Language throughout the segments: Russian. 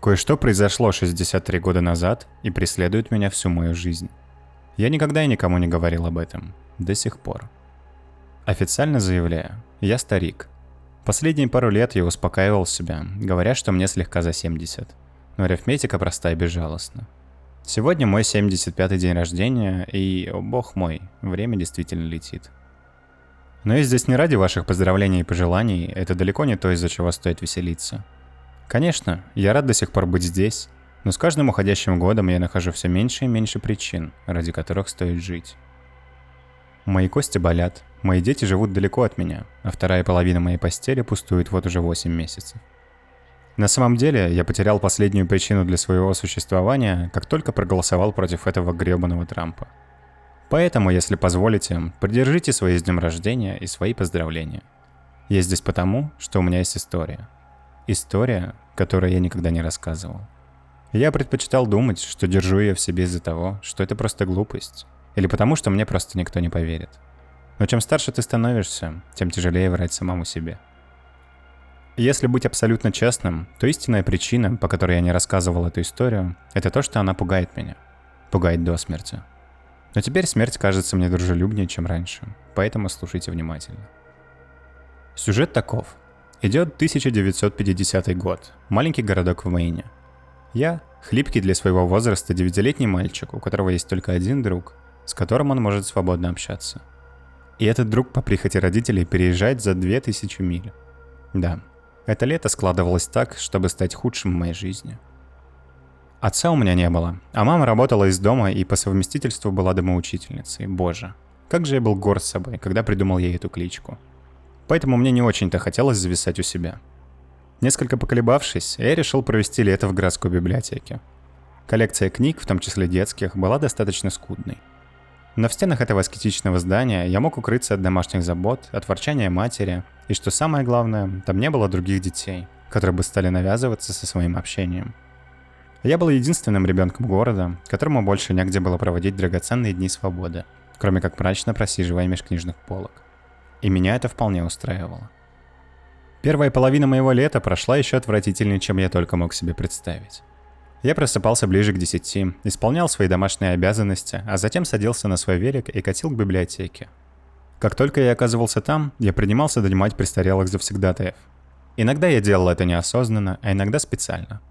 Кое-что произошло 63 года назад и преследует меня всю мою жизнь. Я никогда и никому не говорил об этом. До сих пор. Официально заявляю, я старик. Последние пару лет я успокаивал себя, говоря, что мне слегка за 70. Но арифметика проста и безжалостна. Сегодня мой 75-й день рождения, и, о бог мой, время действительно летит. Но я здесь не ради ваших поздравлений и пожеланий, это далеко не то, из-за чего стоит веселиться. Конечно, я рад до сих пор быть здесь, но с каждым уходящим годом я нахожу все меньше и меньше причин, ради которых стоит жить. Мои кости болят, мои дети живут далеко от меня, а вторая половина моей постели пустует вот уже 8 месяцев. На самом деле, я потерял последнюю причину для своего существования, как только проголосовал против этого гребаного Трампа – Поэтому, если позволите, придержите свои с днем рождения и свои поздравления. Я здесь потому, что у меня есть история. История, которую я никогда не рассказывал. Я предпочитал думать, что держу ее в себе из-за того, что это просто глупость. Или потому, что мне просто никто не поверит. Но чем старше ты становишься, тем тяжелее врать самому себе. Если быть абсолютно честным, то истинная причина, по которой я не рассказывал эту историю, это то, что она пугает меня. Пугает до смерти. Но теперь смерть кажется мне дружелюбнее, чем раньше, поэтому слушайте внимательно. Сюжет таков. Идет 1950 год, маленький городок в Мэйне. Я – хлипкий для своего возраста девятилетний мальчик, у которого есть только один друг, с которым он может свободно общаться. И этот друг по прихоти родителей переезжает за 2000 миль. Да, это лето складывалось так, чтобы стать худшим в моей жизни – Отца у меня не было, а мама работала из дома и по совместительству была домоучительницей. Боже, как же я был горд собой, когда придумал ей эту кличку. Поэтому мне не очень-то хотелось зависать у себя. Несколько поколебавшись, я решил провести лето в городской библиотеке. Коллекция книг, в том числе детских, была достаточно скудной. Но в стенах этого аскетичного здания я мог укрыться от домашних забот, от ворчания матери, и что самое главное, там не было других детей, которые бы стали навязываться со своим общением – я был единственным ребенком города, которому больше негде было проводить драгоценные дни свободы, кроме как мрачно просиживая меж книжных полок. И меня это вполне устраивало. Первая половина моего лета прошла еще отвратительнее, чем я только мог себе представить. Я просыпался ближе к десяти, исполнял свои домашние обязанности, а затем садился на свой велик и катил к библиотеке. Как только я оказывался там, я принимался донимать престарелых завсегдатаев. Иногда я делал это неосознанно, а иногда специально –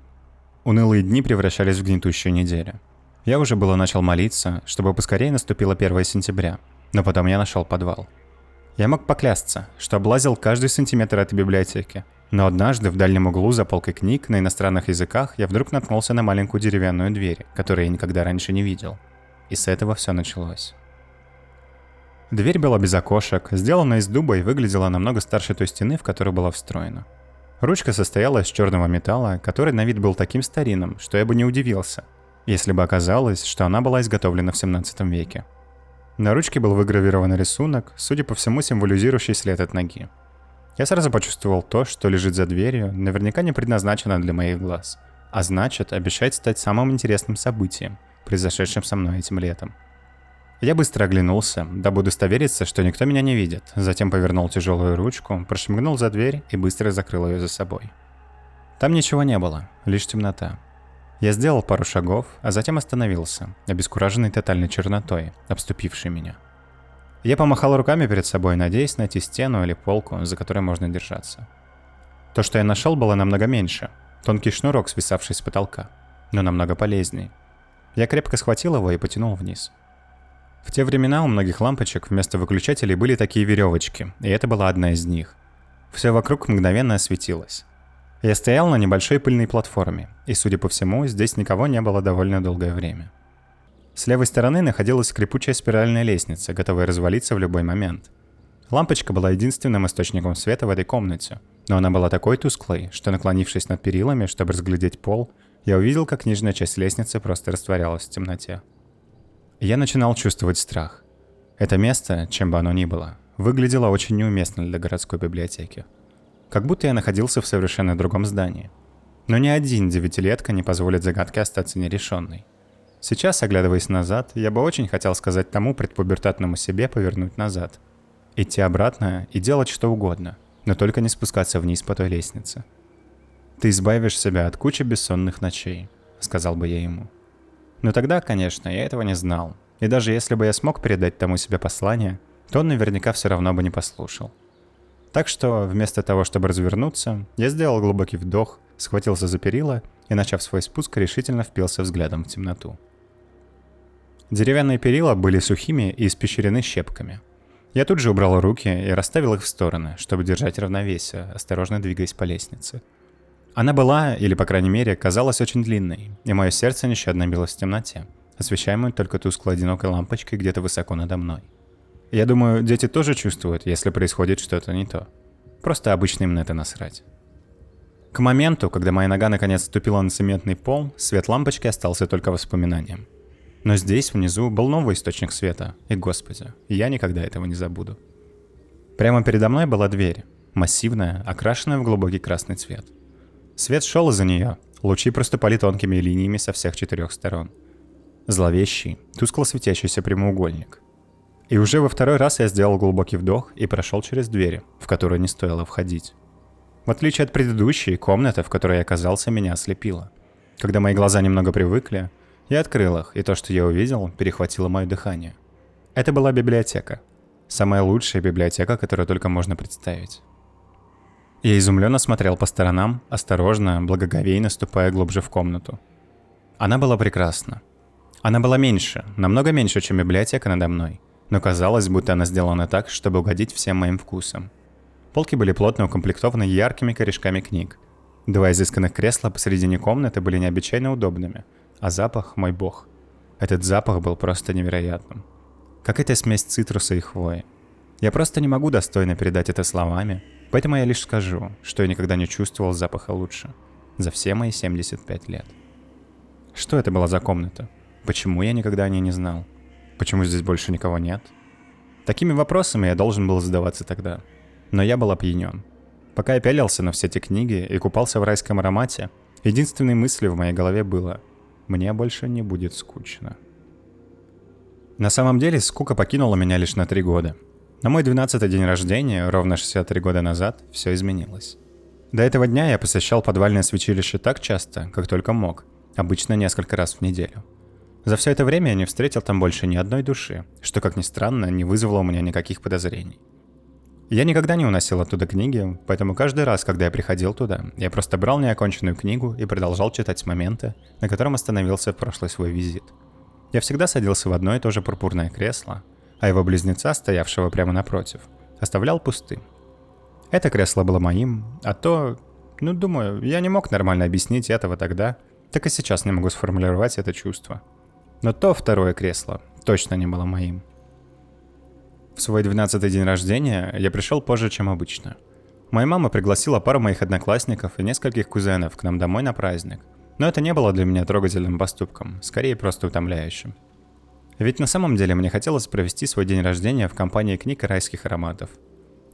Унылые дни превращались в гнетущую неделю. Я уже было начал молиться, чтобы поскорее наступило 1 сентября, но потом я нашел подвал. Я мог поклясться, что облазил каждый сантиметр этой библиотеки, но однажды в дальнем углу за полкой книг на иностранных языках я вдруг наткнулся на маленькую деревянную дверь, которую я никогда раньше не видел. И с этого все началось. Дверь была без окошек, сделана из дуба и выглядела намного старше той стены, в которую была встроена – Ручка состояла из черного металла, который на вид был таким старинным, что я бы не удивился, если бы оказалось, что она была изготовлена в 17 веке. На ручке был выгравирован рисунок, судя по всему символизирующий след от ноги. Я сразу почувствовал то, что лежит за дверью, наверняка не предназначено для моих глаз, а значит, обещает стать самым интересным событием, произошедшим со мной этим летом – я быстро оглянулся, дабы удостовериться, что никто меня не видит, затем повернул тяжелую ручку, прошмыгнул за дверь и быстро закрыл ее за собой. Там ничего не было, лишь темнота. Я сделал пару шагов, а затем остановился, обескураженный тотальной чернотой, обступившей меня. Я помахал руками перед собой, надеясь найти стену или полку, за которой можно держаться. То, что я нашел, было намного меньше. Тонкий шнурок, свисавший с потолка, но намного полезней. Я крепко схватил его и потянул вниз – в те времена у многих лампочек вместо выключателей были такие веревочки, и это была одна из них. Все вокруг мгновенно осветилось. Я стоял на небольшой пыльной платформе, и, судя по всему, здесь никого не было довольно долгое время. С левой стороны находилась скрипучая спиральная лестница, готовая развалиться в любой момент. Лампочка была единственным источником света в этой комнате, но она была такой тусклой, что наклонившись над перилами, чтобы разглядеть пол, я увидел, как нижняя часть лестницы просто растворялась в темноте. Я начинал чувствовать страх. Это место, чем бы оно ни было, выглядело очень неуместно для городской библиотеки. Как будто я находился в совершенно другом здании. Но ни один девятилетка не позволит загадке остаться нерешенной. Сейчас, оглядываясь назад, я бы очень хотел сказать тому предпубертатному себе повернуть назад. Идти обратно и делать что угодно, но только не спускаться вниз по той лестнице. Ты избавишь себя от кучи бессонных ночей, сказал бы я ему. Но тогда, конечно, я этого не знал. И даже если бы я смог передать тому себе послание, то он наверняка все равно бы не послушал. Так что, вместо того, чтобы развернуться, я сделал глубокий вдох, схватился за перила и, начав свой спуск, решительно впился взглядом в темноту. Деревянные перила были сухими и испещрены щепками. Я тут же убрал руки и расставил их в стороны, чтобы держать равновесие, осторожно двигаясь по лестнице. Она была, или по крайней мере, казалась очень длинной, и мое сердце нещадно билось в темноте, освещаемой только тусклой одинокой лампочкой где-то высоко надо мной. Я думаю, дети тоже чувствуют, если происходит что-то не то. Просто обычно им на это насрать. К моменту, когда моя нога наконец ступила на цементный пол, свет лампочки остался только воспоминанием. Но здесь, внизу, был новый источник света. И, господи, я никогда этого не забуду. Прямо передо мной была дверь. Массивная, окрашенная в глубокий красный цвет. Свет шел из-за нее. Лучи проступали тонкими линиями со всех четырех сторон. Зловещий, тускло светящийся прямоугольник. И уже во второй раз я сделал глубокий вдох и прошел через двери, в которые не стоило входить. В отличие от предыдущей, комната, в которой я оказался, меня ослепила. Когда мои глаза немного привыкли, я открыл их, и то, что я увидел, перехватило мое дыхание. Это была библиотека. Самая лучшая библиотека, которую только можно представить. Я изумленно смотрел по сторонам, осторожно, благоговейно ступая глубже в комнату. Она была прекрасна. Она была меньше, намного меньше, чем библиотека надо мной, но казалось, будто она сделана так, чтобы угодить всем моим вкусам. Полки были плотно укомплектованы яркими корешками книг. Два изысканных кресла посередине комнаты были необычайно удобными – а запах, мой бог. Этот запах был просто невероятным. Как эта смесь цитруса и хвои. Я просто не могу достойно передать это словами, поэтому я лишь скажу, что я никогда не чувствовал запаха лучше. За все мои 75 лет. Что это была за комната? Почему я никогда о ней не знал? Почему здесь больше никого нет? Такими вопросами я должен был задаваться тогда. Но я был опьянен. Пока я пялился на все эти книги и купался в райском аромате, единственной мыслью в моей голове было мне больше не будет скучно. На самом деле, скука покинула меня лишь на три года. На мой 12 день рождения, ровно 63 года назад, все изменилось. До этого дня я посещал подвальное святилище так часто, как только мог, обычно несколько раз в неделю. За все это время я не встретил там больше ни одной души, что, как ни странно, не вызвало у меня никаких подозрений. Я никогда не уносил оттуда книги, поэтому каждый раз, когда я приходил туда, я просто брал неоконченную книгу и продолжал читать с момента, на котором остановился в прошлый свой визит. Я всегда садился в одно и то же пурпурное кресло, а его близнеца, стоявшего прямо напротив, оставлял пустым. Это кресло было моим, а то... Ну, думаю, я не мог нормально объяснить этого тогда, так и сейчас не могу сформулировать это чувство. Но то второе кресло точно не было моим. В свой 12-й день рождения я пришел позже, чем обычно. Моя мама пригласила пару моих одноклассников и нескольких кузенов к нам домой на праздник. Но это не было для меня трогательным поступком, скорее просто утомляющим. Ведь на самом деле мне хотелось провести свой день рождения в компании книг и райских ароматов.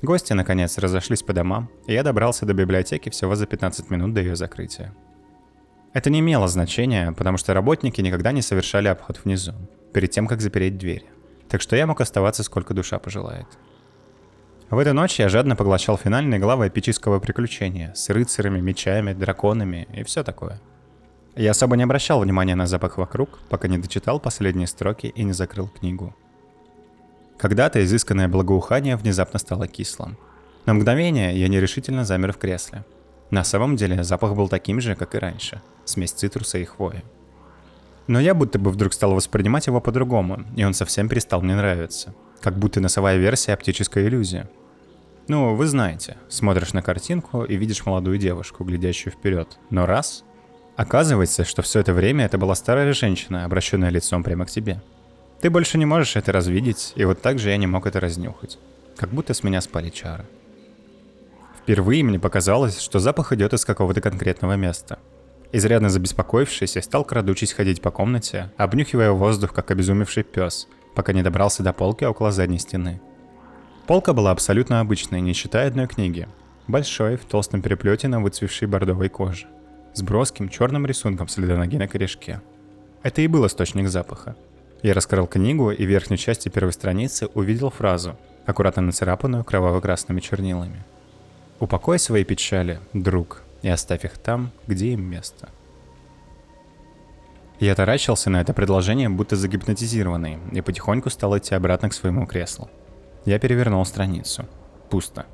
Гости, наконец, разошлись по домам, и я добрался до библиотеки всего за 15 минут до ее закрытия. Это не имело значения, потому что работники никогда не совершали обход внизу, перед тем, как запереть дверь так что я мог оставаться сколько душа пожелает. В эту ночь я жадно поглощал финальные главы эпического приключения с рыцарями, мечами, драконами и все такое. Я особо не обращал внимания на запах вокруг, пока не дочитал последние строки и не закрыл книгу. Когда-то изысканное благоухание внезапно стало кислым. На мгновение я нерешительно замер в кресле. На самом деле запах был таким же, как и раньше. Смесь цитруса и хвои. Но я будто бы вдруг стал воспринимать его по-другому, и он совсем перестал мне нравиться. Как будто носовая версия оптической иллюзии. Ну, вы знаете, смотришь на картинку и видишь молодую девушку, глядящую вперед. Но раз... Оказывается, что все это время это была старая женщина, обращенная лицом прямо к тебе. Ты больше не можешь это развидеть, и вот так же я не мог это разнюхать. Как будто с меня спали чары. Впервые мне показалось, что запах идет из какого-то конкретного места – Изрядно забеспокоившись, я стал крадучись ходить по комнате, обнюхивая воздух, как обезумевший пес, пока не добрался до полки около задней стены. Полка была абсолютно обычной, не считая одной книги. Большой, в толстом переплете на выцвевшей бордовой коже. С броским черным рисунком следа ноги на корешке. Это и был источник запаха. Я раскрыл книгу и в верхней части первой страницы увидел фразу, аккуратно нацарапанную кроваво-красными чернилами. «Упокой свои печали, друг, и оставь их там, где им место. Я таращился на это предложение, будто загипнотизированный, и потихоньку стал идти обратно к своему креслу. Я перевернул страницу. Пусто.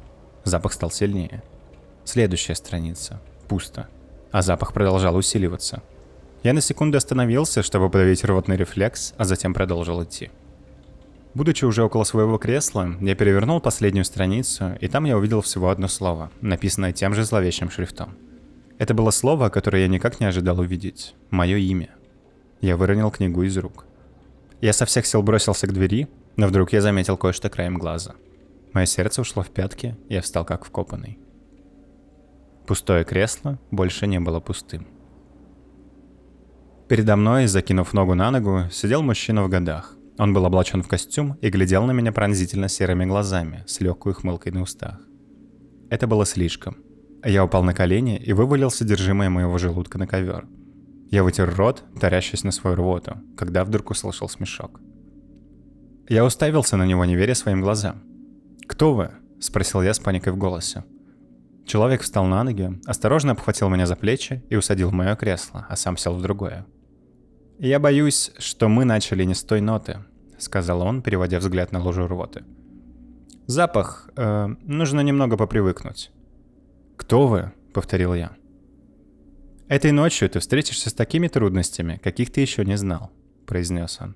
Запах стал сильнее. Следующая страница. Пусто. А запах продолжал усиливаться. Я на секунду остановился, чтобы подавить рвотный рефлекс, а затем продолжил идти. Будучи уже около своего кресла, я перевернул последнюю страницу, и там я увидел всего одно слово, написанное тем же зловещим шрифтом. Это было слово, которое я никак не ожидал увидеть. Мое имя. Я выронил книгу из рук. Я со всех сил бросился к двери, но вдруг я заметил кое-что краем глаза. Мое сердце ушло в пятки, я встал как вкопанный. Пустое кресло больше не было пустым. Передо мной, закинув ногу на ногу, сидел мужчина в годах. Он был облачен в костюм и глядел на меня пронзительно серыми глазами, с легкой ухмылкой на устах. Это было слишком. Я упал на колени и вывалил содержимое моего желудка на ковер. Я вытер рот, тарящись на свою рвоту, когда вдруг услышал смешок. Я уставился на него, не веря своим глазам. «Кто вы?» – спросил я с паникой в голосе. Человек встал на ноги, осторожно обхватил меня за плечи и усадил в мое кресло, а сам сел в другое. «Я боюсь, что мы начали не с той ноты», — сказал он, переводя взгляд на лужу рвоты. «Запах. Э, нужно немного попривыкнуть». «Кто вы?» — повторил я. «Этой ночью ты встретишься с такими трудностями, каких ты еще не знал», — произнес он.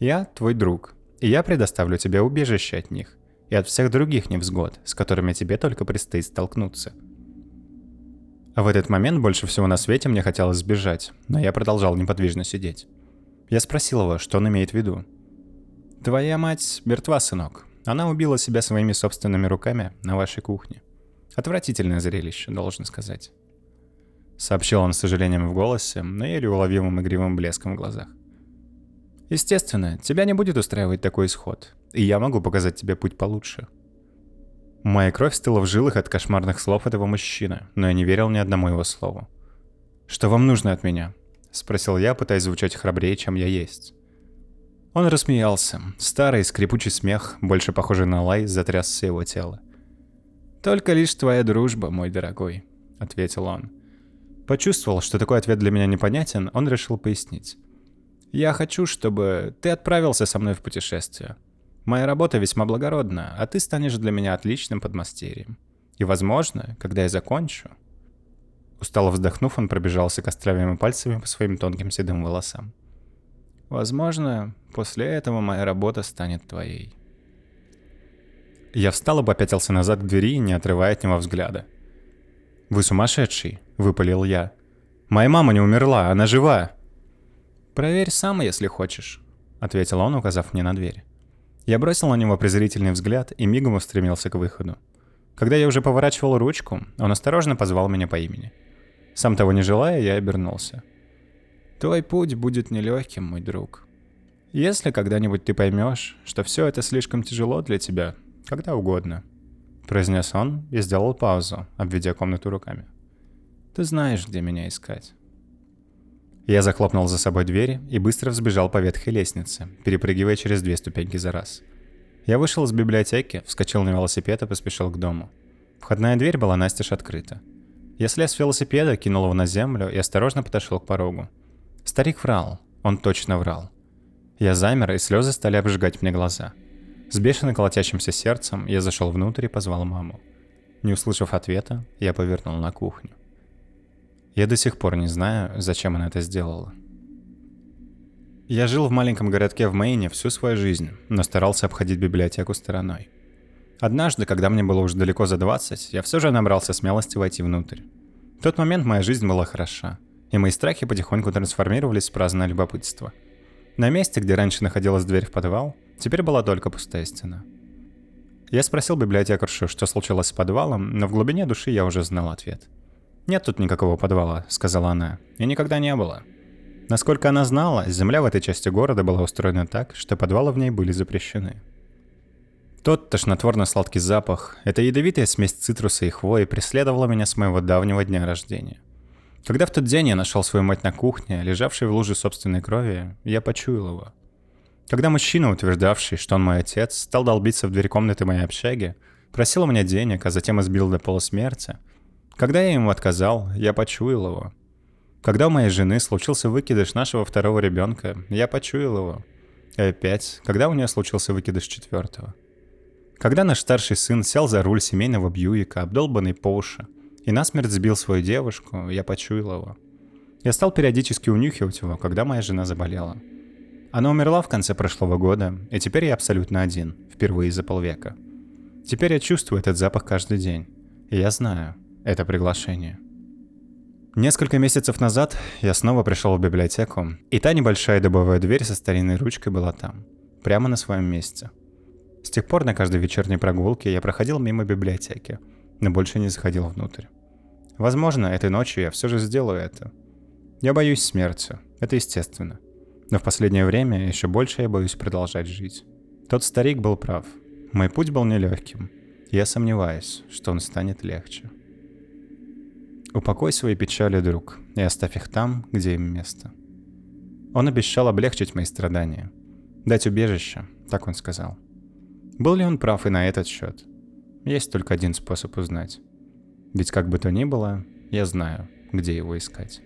«Я твой друг, и я предоставлю тебе убежище от них и от всех других невзгод, с которыми тебе только предстоит столкнуться. А в этот момент больше всего на свете мне хотелось сбежать, но я продолжал неподвижно сидеть. Я спросил его, что он имеет в виду. «Твоя мать мертва, сынок. Она убила себя своими собственными руками на вашей кухне. Отвратительное зрелище, должен сказать». Сообщил он с сожалением в голосе, но еле уловимым игривым блеском в глазах. «Естественно, тебя не будет устраивать такой исход, и я могу показать тебе путь получше», Моя кровь стыла в жилах от кошмарных слов этого мужчины, но я не верил ни одному его слову. «Что вам нужно от меня?» — спросил я, пытаясь звучать храбрее, чем я есть. Он рассмеялся. Старый скрипучий смех, больше похожий на лай, затрясся его тело. «Только лишь твоя дружба, мой дорогой», — ответил он. Почувствовал, что такой ответ для меня непонятен, он решил пояснить. «Я хочу, чтобы ты отправился со мной в путешествие. Моя работа весьма благородна, а ты станешь для меня отличным подмастерьем. И, возможно, когда я закончу...» Устало вздохнув, он пробежался костлявыми пальцами по своим тонким седым волосам. «Возможно, после этого моя работа станет твоей». Я встал и попятился назад к двери, не отрывая от него взгляда. «Вы сумасшедший!» — выпалил я. «Моя мама не умерла, она жива!» «Проверь сам, если хочешь», — ответил он, указав мне на дверь. Я бросил на него презрительный взгляд и мигом устремился к выходу. Когда я уже поворачивал ручку, он осторожно позвал меня по имени. Сам того не желая, я обернулся. «Твой путь будет нелегким, мой друг. Если когда-нибудь ты поймешь, что все это слишком тяжело для тебя, когда угодно», — произнес он и сделал паузу, обведя комнату руками. «Ты знаешь, где меня искать». Я захлопнул за собой дверь и быстро взбежал по ветхой лестнице, перепрыгивая через две ступеньки за раз. Я вышел из библиотеки, вскочил на велосипед и поспешил к дому. Входная дверь была настежь открыта. Я слез с велосипеда, кинул его на землю и осторожно подошел к порогу. Старик врал. Он точно врал. Я замер, и слезы стали обжигать мне глаза. С бешено колотящимся сердцем я зашел внутрь и позвал маму. Не услышав ответа, я повернул на кухню. Я до сих пор не знаю, зачем она это сделала. Я жил в маленьком городке в Мэйне всю свою жизнь, но старался обходить библиотеку стороной. Однажды, когда мне было уже далеко за 20, я все же набрался смелости войти внутрь. В тот момент моя жизнь была хороша, и мои страхи потихоньку трансформировались в праздное любопытство. На месте, где раньше находилась дверь в подвал, теперь была только пустая стена. Я спросил библиотекаршу, что случилось с подвалом, но в глубине души я уже знал ответ – «Нет тут никакого подвала», — сказала она. «И никогда не было». Насколько она знала, земля в этой части города была устроена так, что подвалы в ней были запрещены. Тот тошнотворно-сладкий запах, эта ядовитая смесь цитруса и хвои преследовала меня с моего давнего дня рождения. Когда в тот день я нашел свою мать на кухне, лежавшей в луже собственной крови, я почуял его. Когда мужчина, утверждавший, что он мой отец, стал долбиться в дверь комнаты моей общаги, просил у меня денег, а затем избил до полусмерти, Когда я ему отказал, я почуял его. Когда у моей жены случился выкидыш нашего второго ребенка, я почуял его. И опять, когда у нее случился выкидыш четвертого. Когда наш старший сын сел за руль семейного Бьюика, обдолбанный по уши, и насмерть сбил свою девушку, я почуял его. Я стал периодически унюхивать его, когда моя жена заболела. Она умерла в конце прошлого года, и теперь я абсолютно один, впервые за полвека. Теперь я чувствую этот запах каждый день. И я знаю, это приглашение. Несколько месяцев назад я снова пришел в библиотеку, и та небольшая дубовая дверь со старинной ручкой была там, прямо на своем месте. С тех пор на каждой вечерней прогулке я проходил мимо библиотеки, но больше не заходил внутрь. Возможно, этой ночью я все же сделаю это – я боюсь смерти, это естественно. Но в последнее время еще больше я боюсь продолжать жить. Тот старик был прав. Мой путь был нелегким. Я сомневаюсь, что он станет легче. Упокой свои печали, друг, и оставь их там, где им место. Он обещал облегчить мои страдания. Дать убежище, так он сказал. Был ли он прав и на этот счет? Есть только один способ узнать. Ведь как бы то ни было, я знаю, где его искать.